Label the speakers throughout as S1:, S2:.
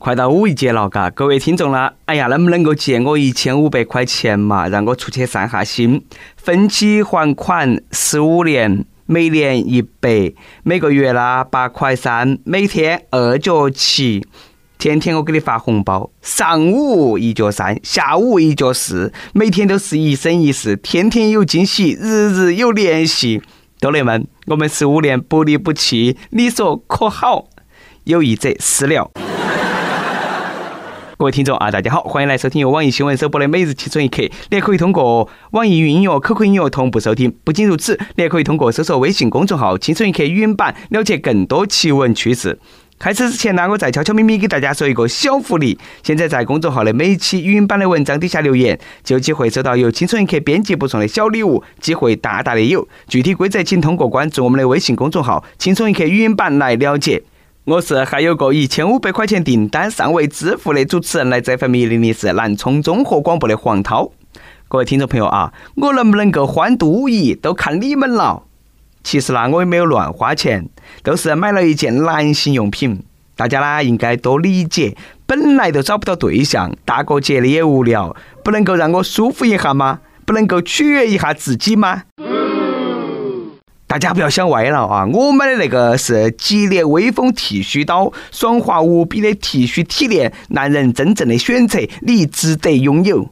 S1: 快到五一节了，嘎，各位听众啦，哎呀，能不能够借我一千五百块钱嘛，让我出去散下心？分期还款十五年，每年一百，每个月啦八块三，每天二角七，天天我给你发红包，上午一角三，下午一角四，每天都是一生一世，天天有惊喜，日日有联系。多雷们，我们十五年不离不弃，你说可好？有意者私聊。各位听众啊，大家好，欢迎来收听由网易新闻首播的每日轻松一刻。你也可以通过网易云音乐、QQ 音乐同步收听。不仅如此，你也可以通过搜索微信公众号“轻松一刻”语音版了解更多奇闻趣事。开始之前呢，我再悄悄咪咪给大家说一个小福利：现在在公众号的每期语音版的文章底下留言，就有机会收到由轻松一刻编辑部送的小礼物，机会大大的有。具体规则请通过关注我们的微信公众号“轻松一刻”语音版来了解。我是还有个一千五百块钱订单尚未支付的主持人，来这份米零零是南充综合广播的黄涛。各位听众朋友啊，我能不能够欢度五一都看你们了。其实呢，我也没有乱花钱，都是买了一件男性用品。大家呢应该多理解，本来都找不到对象，大过节的也无聊，不能够让我舒服一下吗？不能够取悦一下自己吗？大家不要想歪了啊！我买的那个是吉列威风剃须刀，爽滑无比的剃须体验，男人真正的选择，你值得拥有。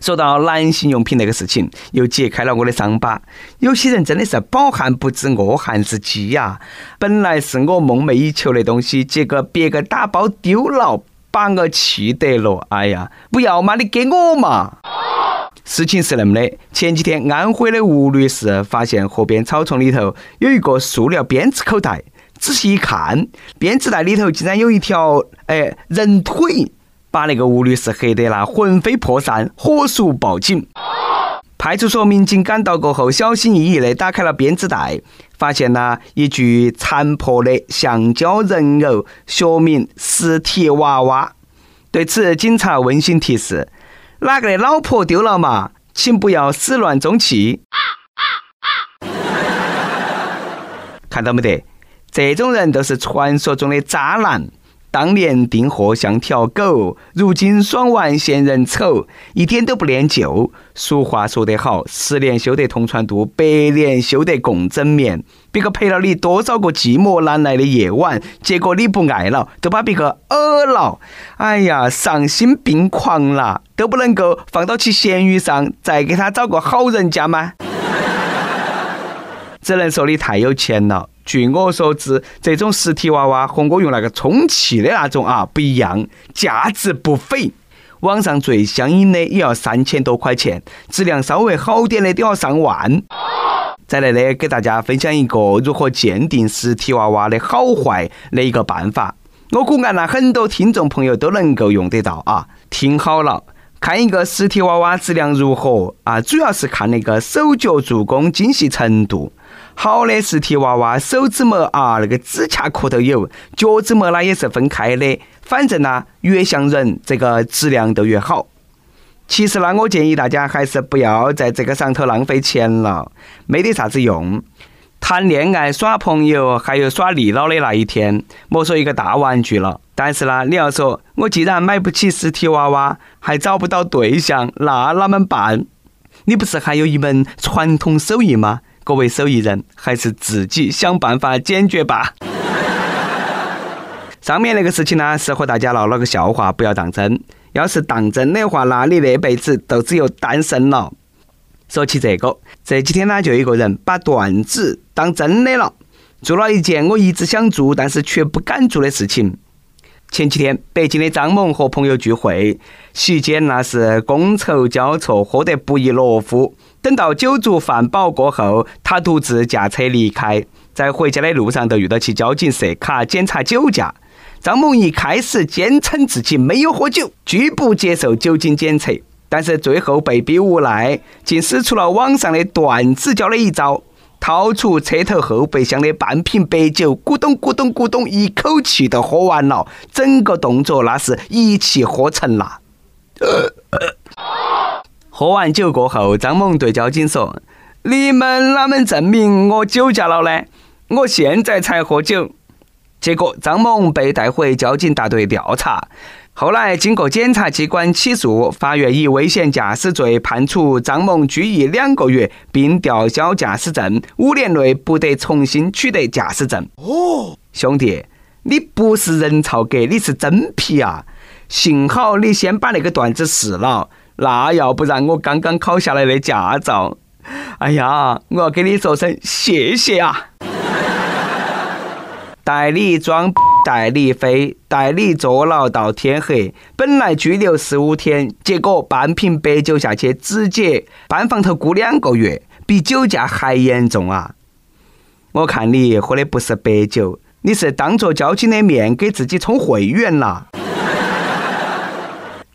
S1: 说到男性用品那个事情，又揭开了我的伤疤。有些人真的是饱汉不知饿汉之饥呀！本来是我梦寐以求的东西，结果别个打包丢了，把我气得了。哎呀，不要嘛，你给我嘛！事情是那么的，前几天安徽的吴女士发现河边草丛里头有一个塑料编织口袋，仔细一看，编织袋里头竟然有一条哎人腿，把那个吴女士吓得那魂飞魄散，火速报警。派出所民警赶到过后，小心翼翼地打开了编织袋，发现了一具残破的橡胶人偶，学名尸体娃娃。对此，警察温馨提示。哪个的老婆丢了嘛？请不要始乱终弃。看到没得？这种人都是传说中的渣男。当年订货像条狗，如今爽完嫌人丑，一点都不念旧。俗话说得好，十年修得同船渡，百年修得共枕眠。别个陪了你多少个寂寞难耐的夜晚，结果你不爱了，都把别个讹了。哎呀，丧心病狂了，都不能够放到起咸鱼上，再给他找个好人家吗？只能说你太有钱了。据我所知，这种实体娃娃和我用那个充气的那种啊不一样，价值不菲。网上最相应的也要三千多块钱，质量稍微好点的都要上万。再来呢，给大家分享一个如何鉴定实体娃娃的好坏的一个办法。我估按了很多听众朋友都能够用得到啊。听好了，看一个实体娃娃质量如何啊，主要是看那个手脚做工精细程度。好的实体娃娃，手指模啊，那个指甲壳都有，脚趾模呢也是分开的。反正呢，越像人，这个质量就越好。其实呢，我建议大家还是不要在这个上头浪费钱了，没得啥子用。谈恋爱、耍朋友，还有耍腻老的那一天，莫说一个大玩具了。但是呢，你要说我既然买不起实体娃娃，还找不到对象，那啷么办？你不是还有一门传统手艺吗？各位手艺人，还是自己想办法解决吧。上面那个事情呢，是和大家闹了个笑话，不要当真。要是当真的话，那你那辈子都只有单身了。说起这个，这几天呢，就一个人把段子当真的了，做了一件我一直想做但是却不敢做的事情。前几天，北京的张萌和朋友聚会，席间那是觥筹交错，喝得不亦乐乎。等到酒足饭饱过后，他独自驾车离开，在回家的路上都遇到起交警设卡检查酒驾。张某一开始坚称自己没有喝酒，拒不接受酒精检测，但是最后被逼无奈，竟使出了网上的段子教的一招。掏出车头后备箱的半瓶白酒，咕咚咕咚咕咚，一口气都喝完了。整个动作那是一气呵成了。喝完酒过后，张猛对交警说：“你们哪门证明我酒驾了呢？我现在才喝酒。”结果张某被带回交警大队调查。后来经过检察机关起诉，法院以危险驾驶罪判处张某拘役两个月，并吊销驾驶证，五年内不得重新取得驾驶证。哦，兄弟，你不是人曹格，你是真皮啊！幸好你先把那个段子试了，那要不然我刚刚考下来的驾照，哎呀，我要给你说声谢谢啊！带你装，带你飞，带你坐牢到天黑。本来拘留十五天，结果半瓶白酒下去，直接搬房头咕两个月，比酒驾还严重啊！我看你喝的不是白酒，你是当着交警的面给自己充会员了。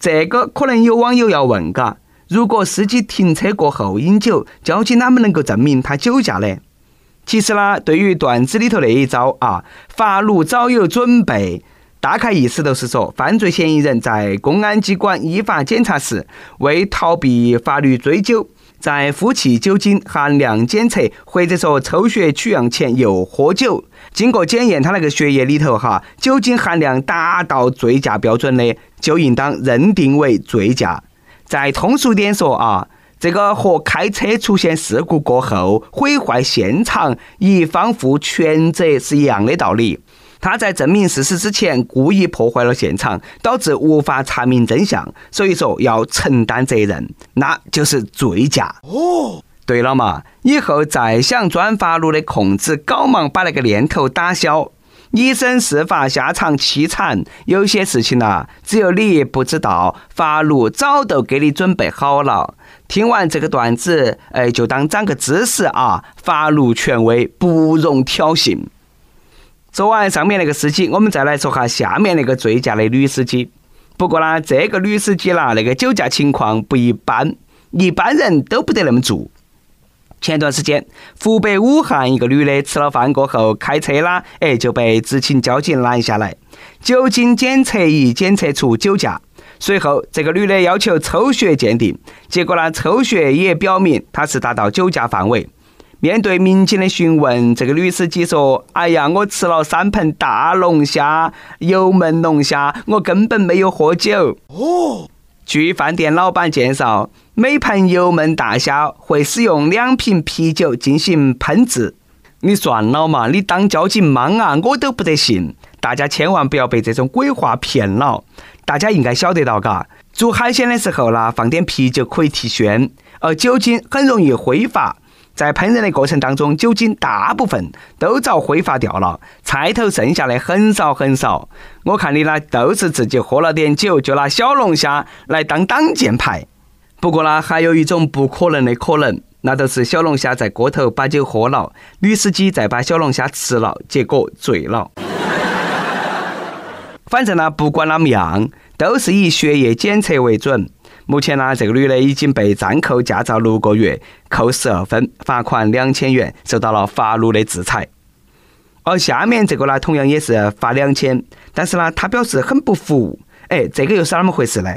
S1: 这个可能有网友要问嘎：如果司机停车过后饮酒，交警哪么能够证明他酒驾呢？其实呢，对于段子里头那一招啊，法律早有准备。大概意思就是说，犯罪嫌疑人在公安机关依法检查时，为逃避法律追究，在呼气酒精含量检测或者说抽血取样前又喝酒，经过检验，他那个血液里头哈酒精含量达到醉驾标准的，就应当认定为醉驾。再通俗点说啊。这个和开车出现事故过后毁坏现场，一方负全责是一样的道理。他在证明事实之前故意破坏了现场，导致无法查明真相，所以说要承担责任，那就是醉驾。哦，对了嘛，以后再想钻法律的空子，搞忙把那个念头打消。以身试法下场凄惨，有些事情呐，只有你不知道，法律早都给你准备好了。听完这个段子，哎，就当长个知识啊！法律权威不容挑衅。说完上面那个司机，我们再来说下下面那个醉驾的女司机。不过呢，这个女司机啦，那个酒驾情况不一般，一般人都不得那么做。前段时间，湖北武汉一个女的吃了饭过后开车啦，哎，就被执勤交警拦下来，酒精检测仪检测出酒驾。随后，这个女的要求抽血鉴定，结果呢，抽血也表明她是达到酒驾范围。面对民警的询问，这个女司机说：“哎呀，我吃了三盆大龙虾，油焖龙虾，我根本没有喝酒。”哦。据饭店老板介绍，每盆油焖大虾会使用两瓶啤酒进行烹制。你算了嘛，你当交警莽啊，我都不得信。大家千万不要被这种鬼话骗了。大家应该晓得到，嘎，做海鲜的时候呢，放点啤酒可以提鲜，而酒精很容易挥发，在烹饪的过程当中，酒精大部分都遭挥发掉了，菜头剩下的很少很少。我看你呢，都是自己喝了点酒，就拿小龙虾来当挡箭牌。不过呢，还有一种不可能的可能，那就是小龙虾在锅头把酒喝了，女司机再把小龙虾吃了，结果醉了。反正呢，不管哪么样，都是以血液检测为准。目前呢，这个女的已经被暂扣驾照六个月，扣十二分，罚款两千元，受到了法律的制裁。而下面这个呢，同样也是罚两千，但是呢，他表示很不服。哎，这个又是怎么回事呢？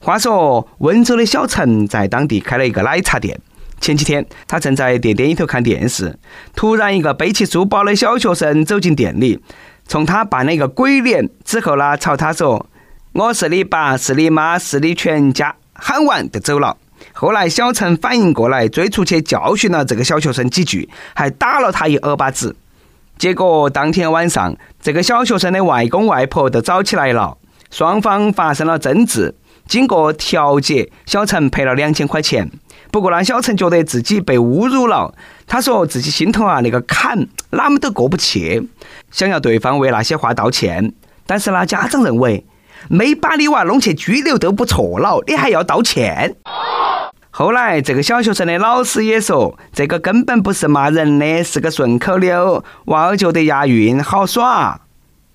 S1: 话说，温州的小陈在当地开了一个奶茶店。前几天，他正在店店里头看电视，突然一个背起书包的小学生走进店里。冲他扮了一个鬼脸之后呢，朝他说：“我是你爸，是你妈，是你全家。”喊完就走了。后来小陈反应过来，追出去教训了这个小学生几句，还打了他一耳巴子。结果当天晚上，这个小学生的外公外婆都找起来了，双方发生了争执。经过调解，小陈赔了两千块钱。不过呢，小陈觉得自己被侮辱了。他说自己心头啊那个坎哪么都过不去，想要对方为那些话道歉。但是呢，家长认为没把你娃弄去拘留都不错了，你还要道歉。后来这个小学生的老师也说，这个根本不是骂人的，是个顺口溜，娃儿觉得押韵好耍。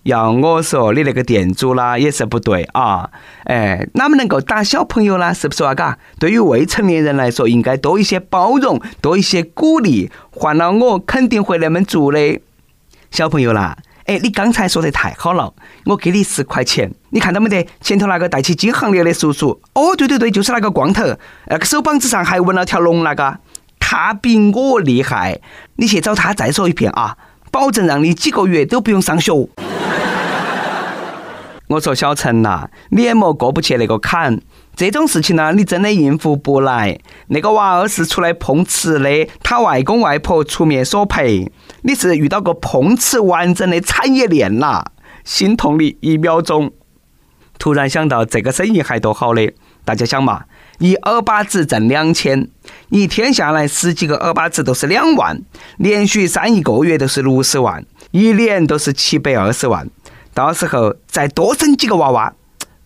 S1: 要我说，你那个店主啦也是不对啊！哎，哪么能够打小朋友呢？是不是啊？嘎，对于未成年人来说，应该多一些包容，多一些鼓励。换了我，肯定会那么做的。小朋友啦，哎，你刚才说的太好了，我给你十块钱，你看到没得？前头那个戴起金项链的叔叔，哦，对对对，就是那个光头，那个手膀子上还纹了条龙那个，他比我厉害。你去找他再说一遍啊！保证让你几个月都不用上学。我说小陈呐，你也莫过不去那个坎。这种事情呢，你真的应付不来。那个娃儿是出来碰瓷的，他外公外婆出面索赔。你是遇到个碰瓷完整的产业链啦，心痛你一秒钟。突然想到这个生意还多好的，大家想嘛，一耳巴子挣两千，一天下来十几个耳巴子都是两万，连续三一个月都是六十万，一年都是七百二十万。到时候再多生几个娃娃，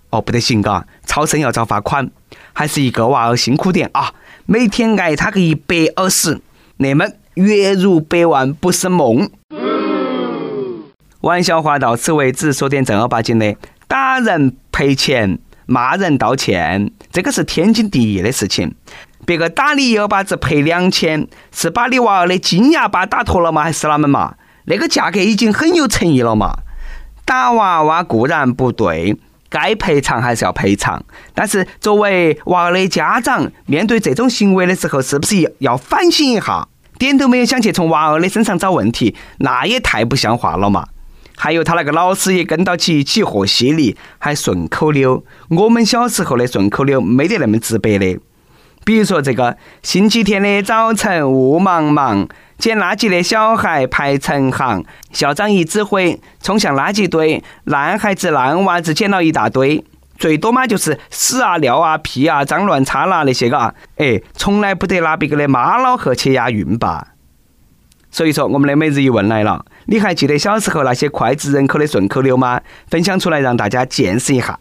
S1: 哦，不得行嘎，超生要遭罚款。还是一个娃儿辛苦点啊，每天挨他个一百二十，那么月入百万不是梦。玩笑话到此为止，说点正儿八经的，打人赔钱，骂人道歉，这个是天经地义的事情。别个打你一耳巴子赔两千，是把你娃儿的金牙巴打脱了吗？还是哪门嘛？那个价格已经很有诚意了嘛。打娃娃固然不对，该赔偿还是要赔偿。但是作为娃儿的家长，面对这种行为的时候，是不是要反省一下？点都没有想去从娃儿的身上找问题，那也太不像话了嘛！还有他那个老师也跟到起一起和稀泥，还顺口溜。我们小时候的顺口溜没得那么直白的。比如说这个星期天的早晨雾茫茫，捡垃圾的小孩排成行，校长一指挥，冲向垃圾堆，烂孩子烂娃子捡了一大堆，最多嘛就是屎啊尿啊屁啊脏乱差啦那些嘎，哎，从来不得拿别个的妈老汉去押韵吧。所以说我们的每日一问来了，你还记得小时候那些脍炙人口的顺口溜吗？分享出来让大家见识一下。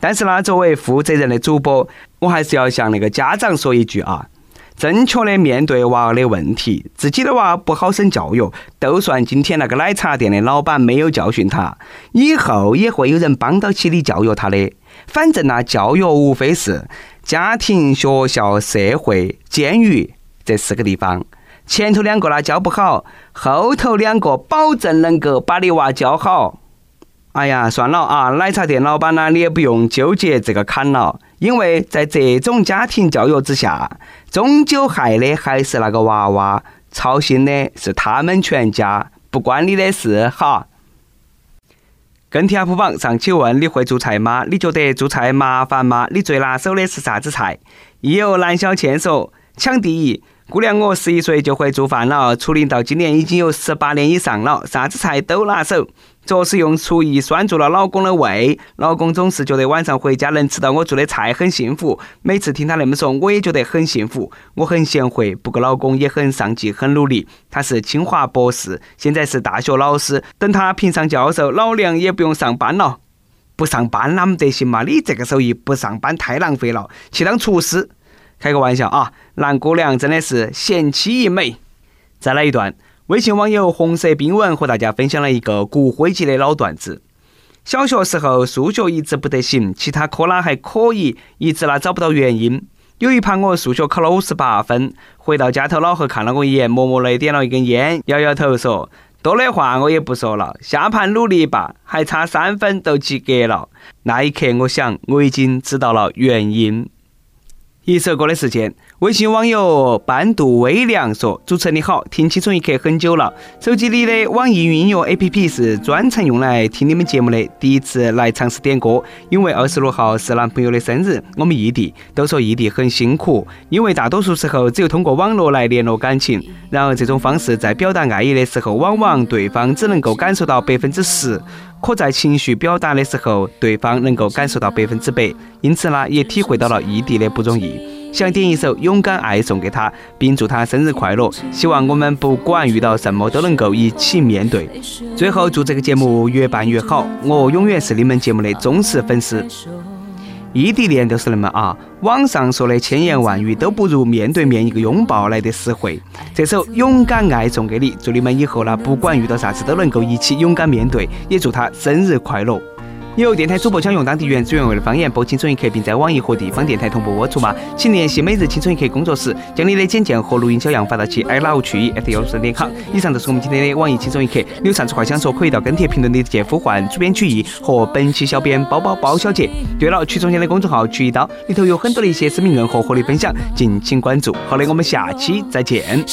S1: 但是呢，作为负责任的主播，我还是要向那个家长说一句啊：正确的面对娃儿的问题，自己的娃不好生教育，都算今天那个奶茶店的老板没有教训他，以后也会有人帮到起你教育他的。反正呢，教育无非是家庭、学校、社会、监狱这四个地方，前头两个呢教不好，后头两个保证能够把你娃教好。哎呀，算了啊！奶茶店老板呢，你也不用纠结这个坎了，因为在这种家庭教育之下，终究害的还是那个娃娃，操心的是他们全家，不关你的事哈。跟帖 UP 榜上期问：你会做菜吗？你觉得做菜麻烦吗？你最拿手的是啥子菜？亦有蓝小倩说：抢第一。姑娘，我十一岁就会做饭了，初龄到今年已经有十八年以上了，啥子菜都拿手。着实用厨艺拴住了老公的胃，老公总是觉得晚上回家能吃到我做的菜很幸福。每次听他那么说，我也觉得很幸福。我很贤惠，不过老公也很上进，很努力。他是清华博士，现在是大学老师。等他评上教授，老娘也不用上班了。不上班哪么得行嘛？你这个手艺不上班太浪费了，去当厨师。开个玩笑啊，蓝姑娘真的是贤妻一枚。再来一段，微信网友红色冰纹和大家分享了一个骨灰级的老段子。小学时候数学一直不得行，其他科呢还可以，一直呢找不到原因。有一盘我数学考了五十八分，回到家头，老何看了我一眼，默默的点了一根烟，摇摇头说：“多的话我也不说了，下盘努力吧，还差三分都及格了。”那一刻，我想我已经知道了原因。一首歌的时间，微信网友半度微凉说：“主持人你好，听青春一刻很久了，手机里的网易云音乐 APP 是专程用来听你们节目的。第一次来尝试点歌，因为二十六号是男朋友的生日，我们异地，都说异地很辛苦，因为大多数时候只有通过网络来联络感情，然而这种方式在表达爱意的时候，往往对方只能够感受到百分之十。”可在情绪表达的时候，对方能够感受到百分之百，因此呢，也体会到了异地的不容易。想点一首《勇敢爱》送给他，并祝他生日快乐。希望我们不管遇到什么都能够一起面对。最后，祝这个节目越办越好。我永远是你们节目的忠实粉丝。异地恋就是那么啊，网上说的千言万语都不如面对面一个拥抱来的实惠。这首《勇敢爱》送给你，祝你们以后呢，不管遇到啥子都能够一起勇敢面对，也祝他生日快乐。有电台主播想用当地原汁原味的方言播《青春一刻》，并在网易和地方电台同步播出吗？请联系每日《青春一刻》工作室，将你的简介和录音小样发到其 i love 曲艺 at 幺六三点 com。以上就是我们今天的网易《青春一刻》，有啥子话想说，可以到跟帖评论里直接呼唤主编曲艺和本期小编包包包小姐。对了，曲中间的公众号曲一刀里头有很多的一些生命润和和你分享，敬请关注。好的，我们下期再见。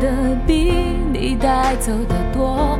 S2: 的比你带走的多，